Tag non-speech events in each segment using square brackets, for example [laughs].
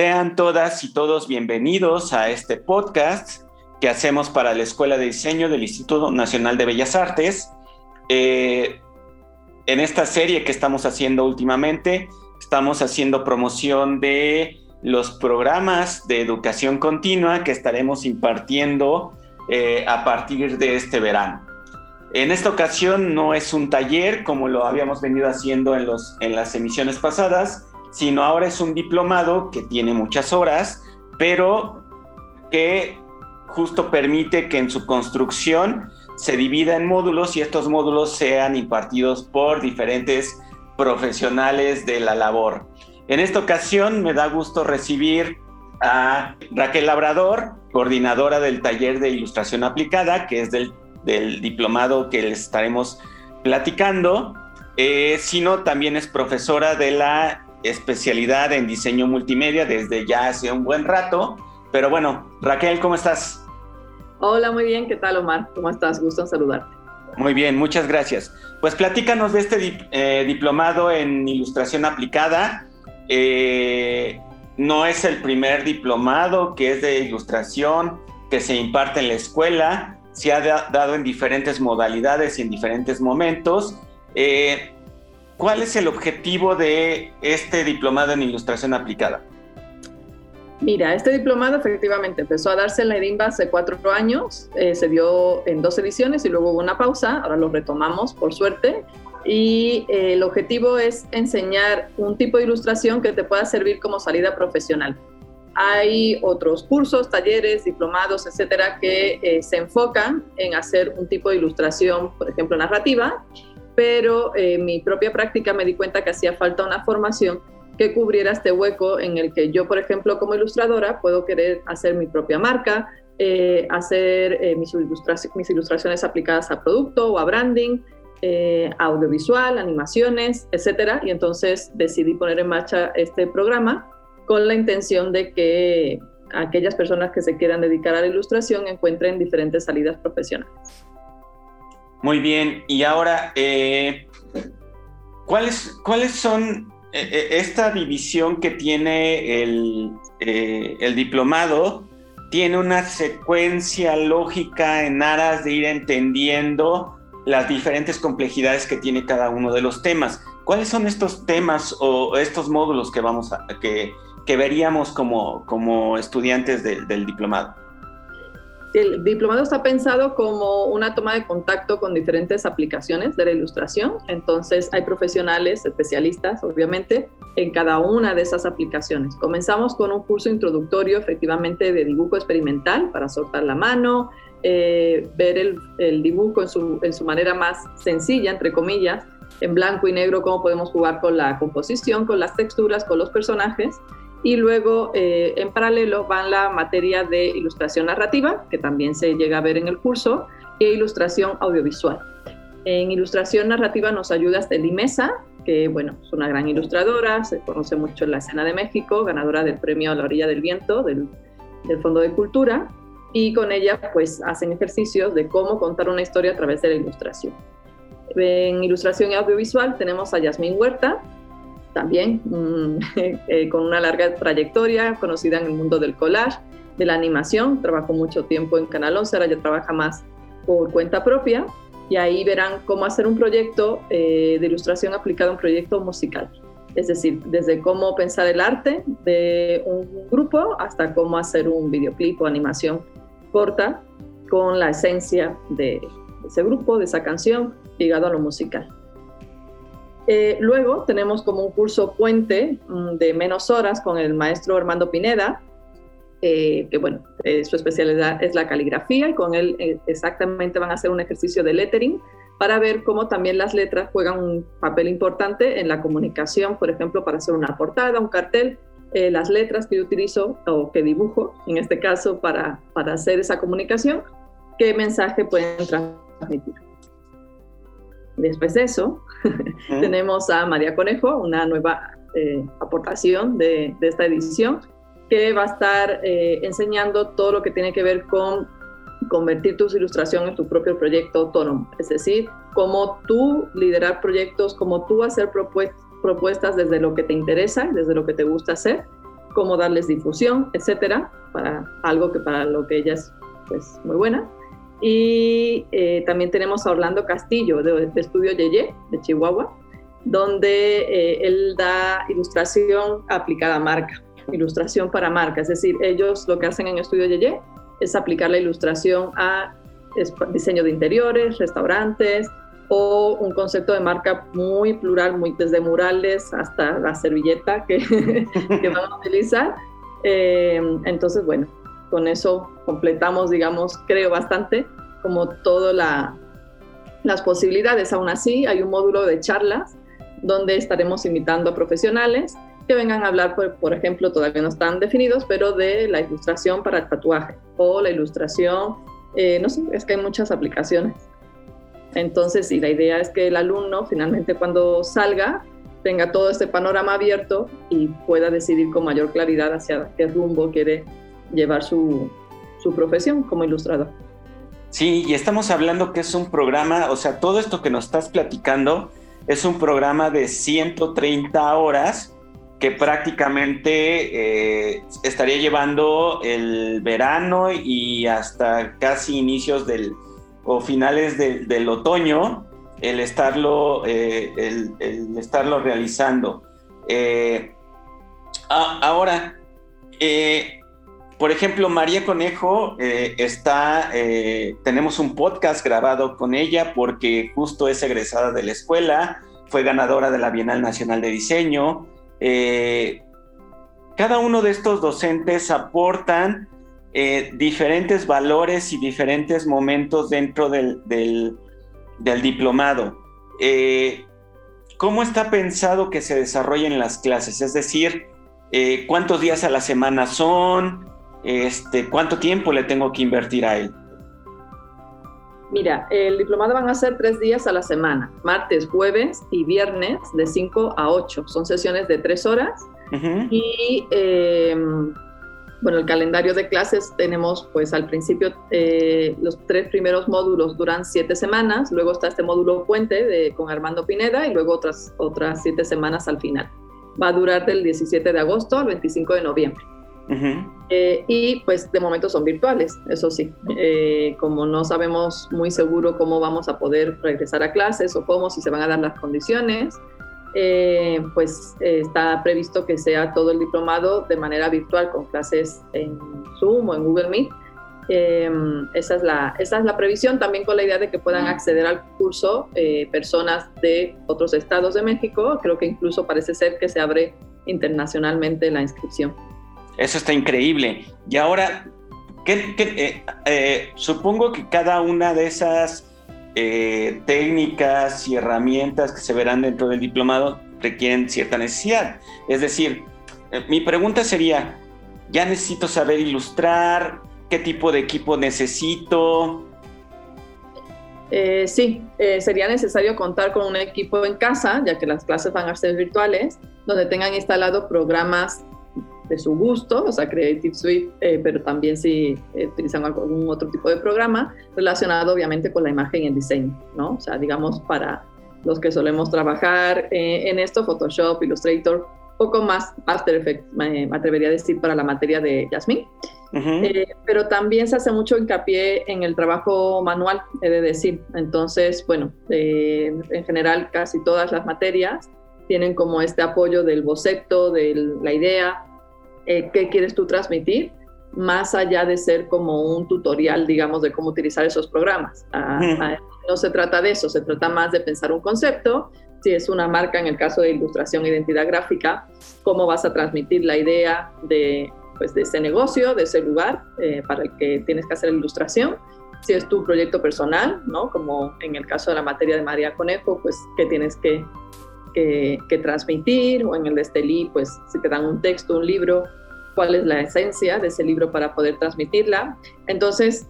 Sean todas y todos bienvenidos a este podcast que hacemos para la Escuela de Diseño del Instituto Nacional de Bellas Artes. Eh, en esta serie que estamos haciendo últimamente, estamos haciendo promoción de los programas de educación continua que estaremos impartiendo eh, a partir de este verano. En esta ocasión no es un taller como lo habíamos venido haciendo en, los, en las emisiones pasadas, sino ahora es un diplomado que tiene muchas horas, pero que justo permite que en su construcción se divida en módulos y estos módulos sean impartidos por diferentes profesionales de la labor. En esta ocasión me da gusto recibir a Raquel Labrador, coordinadora del taller de ilustración aplicada, que es del, diplomado que les estaremos platicando, eh, sino también es profesora de la especialidad en diseño multimedia desde ya hace un buen rato. Pero bueno, Raquel, ¿cómo estás? Hola, muy bien. ¿Qué tal, Omar? ¿Cómo estás? Gusto en saludarte. Muy bien, muchas gracias. Pues platícanos de este eh, diplomado en ilustración aplicada. Eh, no es el primer diplomado que es de ilustración que se imparte en la escuela. Se ha dado en diferentes modalidades y en diferentes momentos. Eh, ¿Cuál es el objetivo de este diplomado en ilustración aplicada? Mira, este diplomado efectivamente empezó a darse en la EDIMBA hace cuatro años, eh, se dio en dos ediciones y luego hubo una pausa, ahora lo retomamos por suerte, y eh, el objetivo es enseñar un tipo de ilustración que te pueda servir como salida profesional. Hay otros cursos, talleres, diplomados, etcétera, que eh, se enfocan en hacer un tipo de ilustración, por ejemplo, narrativa, pero en mi propia práctica me di cuenta que hacía falta una formación que cubriera este hueco en el que yo, por ejemplo, como ilustradora, puedo querer hacer mi propia marca, eh, hacer eh, mis, mis, ilustraciones aplicadas a producto o a branding, eh, audiovisual, animaciones, etcétera. Y entonces decidí poner en marcha este programa con la intención de que aquellas personas que se quieran dedicar a la ilustración encuentren diferentes salidas profesionales. Muy bien, y ahora, ¿cuáles, ¿cuáles son eh, eh, esta división que tiene eh, el, diplomado tiene una secuencia lógica en aras de ir entendiendo las diferentes complejidades que tiene cada uno de los temas. ¿Cuáles son estos temas o estos módulos que vamos a que, veríamos como, como estudiantes del diplomado? El diplomado está pensado como una toma de contacto con diferentes aplicaciones de la ilustración, entonces hay profesionales, especialistas, obviamente, en cada una de esas aplicaciones. Comenzamos con un curso introductorio, efectivamente, de dibujo experimental para soltar la mano, eh, ver el, dibujo en su, en su manera más sencilla, entre comillas, en blanco y negro, cómo podemos jugar con la composición, con las texturas, con los personajes y luego eh, en paralelo van la materia de ilustración narrativa, que también se llega a ver en el curso, e ilustración audiovisual. En ilustración narrativa nos ayuda Esteli Mesa, que bueno, es una gran ilustradora, se conoce mucho en la escena de México, ganadora del premio a la orilla del viento del, del Fondo de Cultura, y con ella pues hacen ejercicios de cómo contar una historia a través de la ilustración. En ilustración audiovisual tenemos a Yasmín Huerta, también mm, [laughs] eh, con una larga trayectoria, conocida en el mundo del collage, de la animación, trabajó mucho tiempo en Canal 11, ahora ya trabaja más por cuenta propia y ahí verán cómo hacer un proyecto eh, de ilustración aplicado a un proyecto musical. Es decir, desde cómo pensar el arte de un grupo hasta cómo hacer un videoclip o animación corta con la esencia de ese grupo, de esa canción, ligado a lo musical. Eh, luego tenemos como un curso puente mm, de menos horas con el maestro Armando Pineda, eh, que bueno, eh, su especialidad es la caligrafía y con él exactamente van a hacer un ejercicio de lettering para ver cómo también las letras juegan un papel importante en la comunicación, por ejemplo, para hacer una portada, un cartel, las letras que utilizo o que dibujo, en este caso, para, para hacer esa comunicación, qué mensaje pueden transmitir. Después de eso, tenemos a María Conejo, una nueva eh, aportación de, esta edición, que va a estar eh, enseñando todo lo que tiene que ver con convertir tus ilustración en tu propio proyecto autónomo, es decir, cómo tú liderar proyectos, cómo tú hacer propuestas desde lo que te interesa, desde lo que te gusta hacer, cómo darles difusión, etcétera, para algo que para lo que ella es pues, muy buena. Y eh, también tenemos a Orlando Castillo de, Estudio Yeye de Chihuahua, donde eh, él da ilustración aplicada a marca, ilustración para marca. Es decir, ellos lo que hacen en Estudio Yeye es aplicar la ilustración a diseño de interiores, restaurantes o un concepto de marca muy plural, muy, desde murales hasta la servilleta que, [laughs] que van a utilizar. Eh, entonces, bueno, con eso completamos, digamos, creo bastante como todas las posibilidades. Aún así, hay un módulo de charlas donde estaremos invitando a profesionales que vengan a hablar, por, ejemplo, todavía no están definidos, pero de la ilustración para el tatuaje o la ilustración, eh, no sé, es que hay muchas aplicaciones. Entonces, y la idea es que el alumno finalmente cuando salga tenga todo este panorama abierto y pueda decidir con mayor claridad hacia qué rumbo quiere llevar su, su profesión como ilustrador. Sí, y estamos hablando que es un programa, o sea, todo esto que nos estás platicando es un programa de 130 horas que prácticamente eh, estaría llevando el verano y hasta casi inicios del o finales del otoño el estarlo, eh, el, estarlo realizando. Eh, ahora, por ejemplo, María Conejo eh, está, eh, tenemos un podcast grabado con ella porque justo es egresada de la escuela, fue ganadora de la Bienal Nacional de Diseño. Eh, cada uno de estos docentes aportan diferentes valores y diferentes momentos dentro del, del diplomado. ¿Cómo está pensado que se desarrollen las clases? Es decir, ¿cuántos días a la semana son? Este, ¿cuánto tiempo le tengo que invertir a él? Mira, el diplomado van a ser tres días a la semana, martes, jueves y viernes de 5 a 8. Son sesiones de tres horas. Y em, bueno, el calendario de clases tenemos pues al principio eh, los tres primeros módulos duran siete semanas, luego está este módulo puente de, con Armando Pineda y luego otras, otras siete semanas al final. Va a durar del 17 de agosto al 25 de noviembre. Eh, y pues de momento son virtuales, eso sí. Eh, como no sabemos muy seguro cómo vamos a poder regresar a clases o cómo, si se van a dar las condiciones, eh, pues está previsto que sea todo el diplomado de manera virtual con clases en Zoom o en Google Meet. esa, es la, esa es la previsión, también con la idea de que puedan acceder al curso personas de otros estados de México. Creo que incluso parece ser que se abre internacionalmente la inscripción. Eso está increíble. Y ahora, eh, eh, supongo que cada una de esas eh, técnicas y herramientas que se verán dentro del diplomado requieren cierta necesidad. Es decir, mi pregunta sería, ¿ya necesito saber ilustrar? ¿Qué tipo de equipo necesito? sí, sería necesario contar con un equipo en casa, ya que las clases van a ser virtuales, donde tengan instalado programas de su gusto, o sea, Creative Suite, eh, pero también si eh, utilizan algún otro tipo de programa relacionado obviamente con la imagen y el diseño, ¿no? O sea, digamos, para los que solemos trabajar eh, en esto, Photoshop, Illustrator, poco más After Effects, me, atrevería a decir, para la materia de Jasmine. pero también se hace mucho hincapié en el trabajo manual, he de decir. Entonces, bueno, en general casi todas las materias tienen como este apoyo del boceto, de la idea, eh, qué quieres tú transmitir, más allá de ser como un tutorial, digamos, de cómo utilizar esos programas. Ah, ah, no se trata de eso, se trata más de pensar un concepto. Si es una marca, en el caso de ilustración e identidad gráfica, cómo vas a transmitir la idea de, pues, de ese negocio, de ese lugar eh, para el que tienes que hacer la ilustración. Si es tu proyecto personal, ¿no? Como en el caso de la materia de María Conejo, pues qué tienes que que, transmitir, o en el de Estelí, pues si te dan un texto, un libro, cuál es la esencia de ese libro para poder transmitirla. Entonces,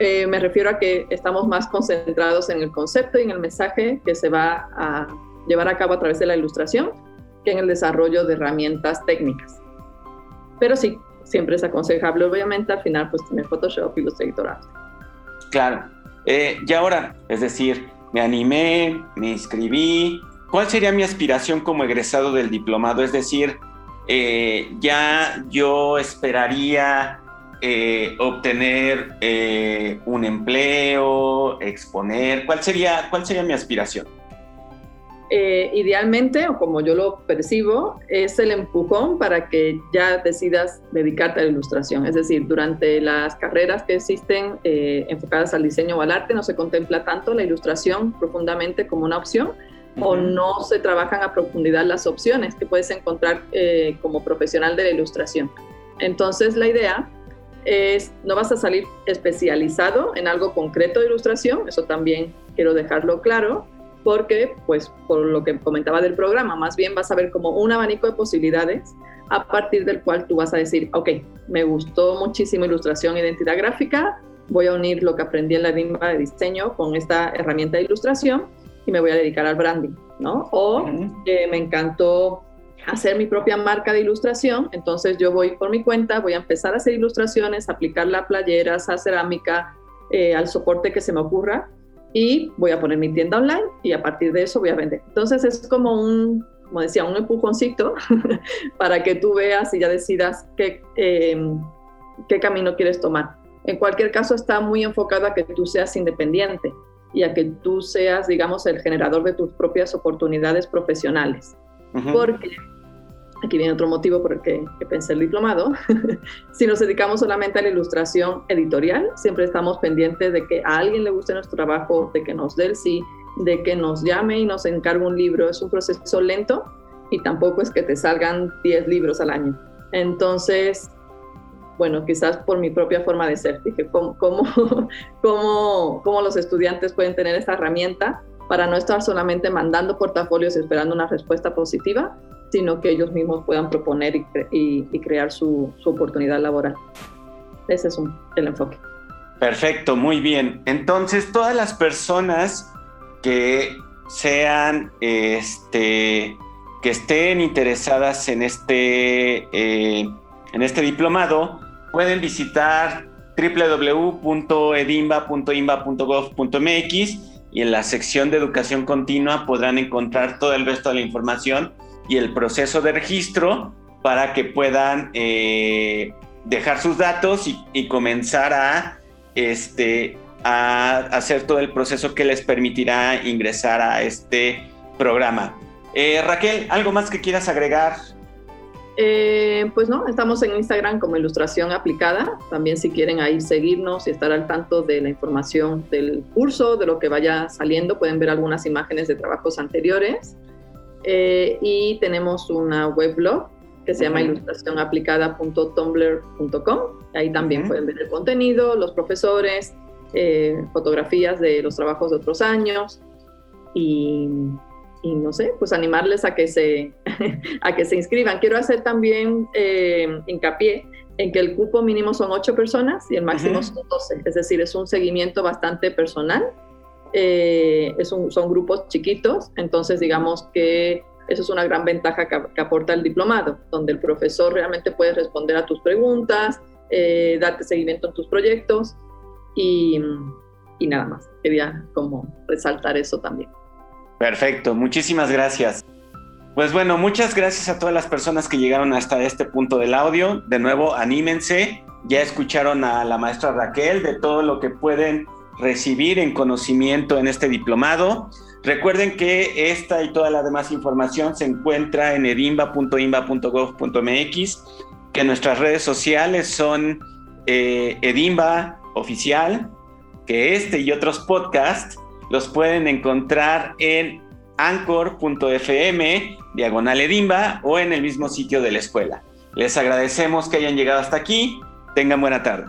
eh, me refiero a que estamos más concentrados en el concepto y en el mensaje que se va a llevar a cabo a través de la ilustración que en el desarrollo de herramientas técnicas. Pero sí, siempre es aconsejable, obviamente, al final, pues tener Photoshop, Illustrator, Claro. Eh, y ahora, es decir, me animé, me inscribí, ¿Cuál sería mi aspiración como egresado del diplomado? Es decir, eh, ya yo esperaría eh, obtener eh, un empleo, exponer? ¿Cuál sería, cuál sería mi aspiración? idealmente, o como yo lo percibo, es el empujón para que ya decidas dedicarte a la ilustración. Es decir, durante las carreras que existen enfocadas al diseño o al arte, no se contempla tanto la ilustración profundamente como una opción, o no se trabajan a profundidad las opciones que puedes encontrar eh, como profesional de la ilustración. Entonces la idea es, no vas a salir especializado en algo concreto de ilustración, eso también quiero dejarlo claro, porque pues por lo que comentaba del programa, más bien vas a ver como un abanico de posibilidades a partir del cual tú vas a decir, ok, me gustó muchísimo ilustración e identidad gráfica, voy a unir lo que aprendí en la RIMBA de diseño con esta herramienta de ilustración y me voy a dedicar al branding, ¿no? O eh, me encantó hacer mi propia marca de ilustración, entonces yo voy por mi cuenta, voy a empezar a hacer ilustraciones, aplicar la playeras, a cerámica, eh, al soporte que se me ocurra y voy a poner mi tienda online y a partir de eso voy a vender. Entonces es como un, como decía, un empujoncito [laughs] para que tú veas y ya decidas qué, em, qué camino quieres tomar. En cualquier caso está muy enfocado a que tú seas independiente y a que tú seas, digamos, el generador de tus propias oportunidades profesionales. Porque, aquí viene otro motivo por el que, pensé el diplomado, [laughs] si nos dedicamos solamente a la ilustración editorial, siempre estamos pendientes de que a alguien le guste nuestro trabajo, de que nos dé el sí, de que nos llame y nos encargue un libro. Es un proceso lento y tampoco es que te salgan 10 libros al año. Entonces, bueno, quizás por mi propia forma de ser, dije, ¿cómo, [laughs] cómo, cómo, los estudiantes pueden tener esta herramienta para no estar solamente mandando portafolios y esperando una respuesta positiva, sino que ellos mismos puedan proponer y, y, crear su, su, oportunidad laboral. Ese es un, el enfoque. Perfecto, muy bien. Entonces, todas las personas que sean, este, que estén interesadas en este, eh, en este diplomado, pueden visitar www.edimba.imba.gov.mx y en la sección de educación continua podrán encontrar todo el resto de la información y el proceso de registro para que puedan eh, dejar sus datos y, comenzar a, este, a hacer todo el proceso que les permitirá ingresar a este programa. Eh, Raquel, ¿algo más que quieras agregar eh, pues no, estamos en Instagram como Ilustración Aplicada. También si quieren ahí seguirnos y estar al tanto de la información del curso, de lo que vaya saliendo, pueden ver algunas imágenes de trabajos anteriores. Eh, y tenemos una weblog que se llama ilustracionaplicada.tumblr.com. Ahí también pueden ver el contenido, los profesores, eh, fotografías de los trabajos de otros años y y no sé, pues animarles a que se, [laughs] a que se inscriban. Quiero hacer también eh, hincapié en que el cupo mínimo son ocho personas y el máximo son 12, es decir, es un seguimiento bastante personal, eh, es un, son grupos chiquitos, entonces digamos que eso es una gran ventaja que, aporta el diplomado, donde el profesor realmente puede responder a tus preguntas, eh, darte seguimiento en tus proyectos y, y nada más. Quería como resaltar eso también. Perfecto, muchísimas gracias. Pues bueno, muchas gracias a todas las personas que llegaron hasta este punto del audio. De nuevo, anímense. Ya escucharon a la maestra Raquel de todo lo que pueden recibir en conocimiento en este diplomado. Recuerden que esta y toda la demás información se encuentra en edimba.imba.gov.mx, que nuestras redes sociales son eh, Edimba Oficial, que este y otros podcasts los pueden encontrar en anchor.fm, diagonal edimba o en el mismo sitio de la escuela. Les agradecemos que hayan llegado hasta aquí. Tengan buena tarde.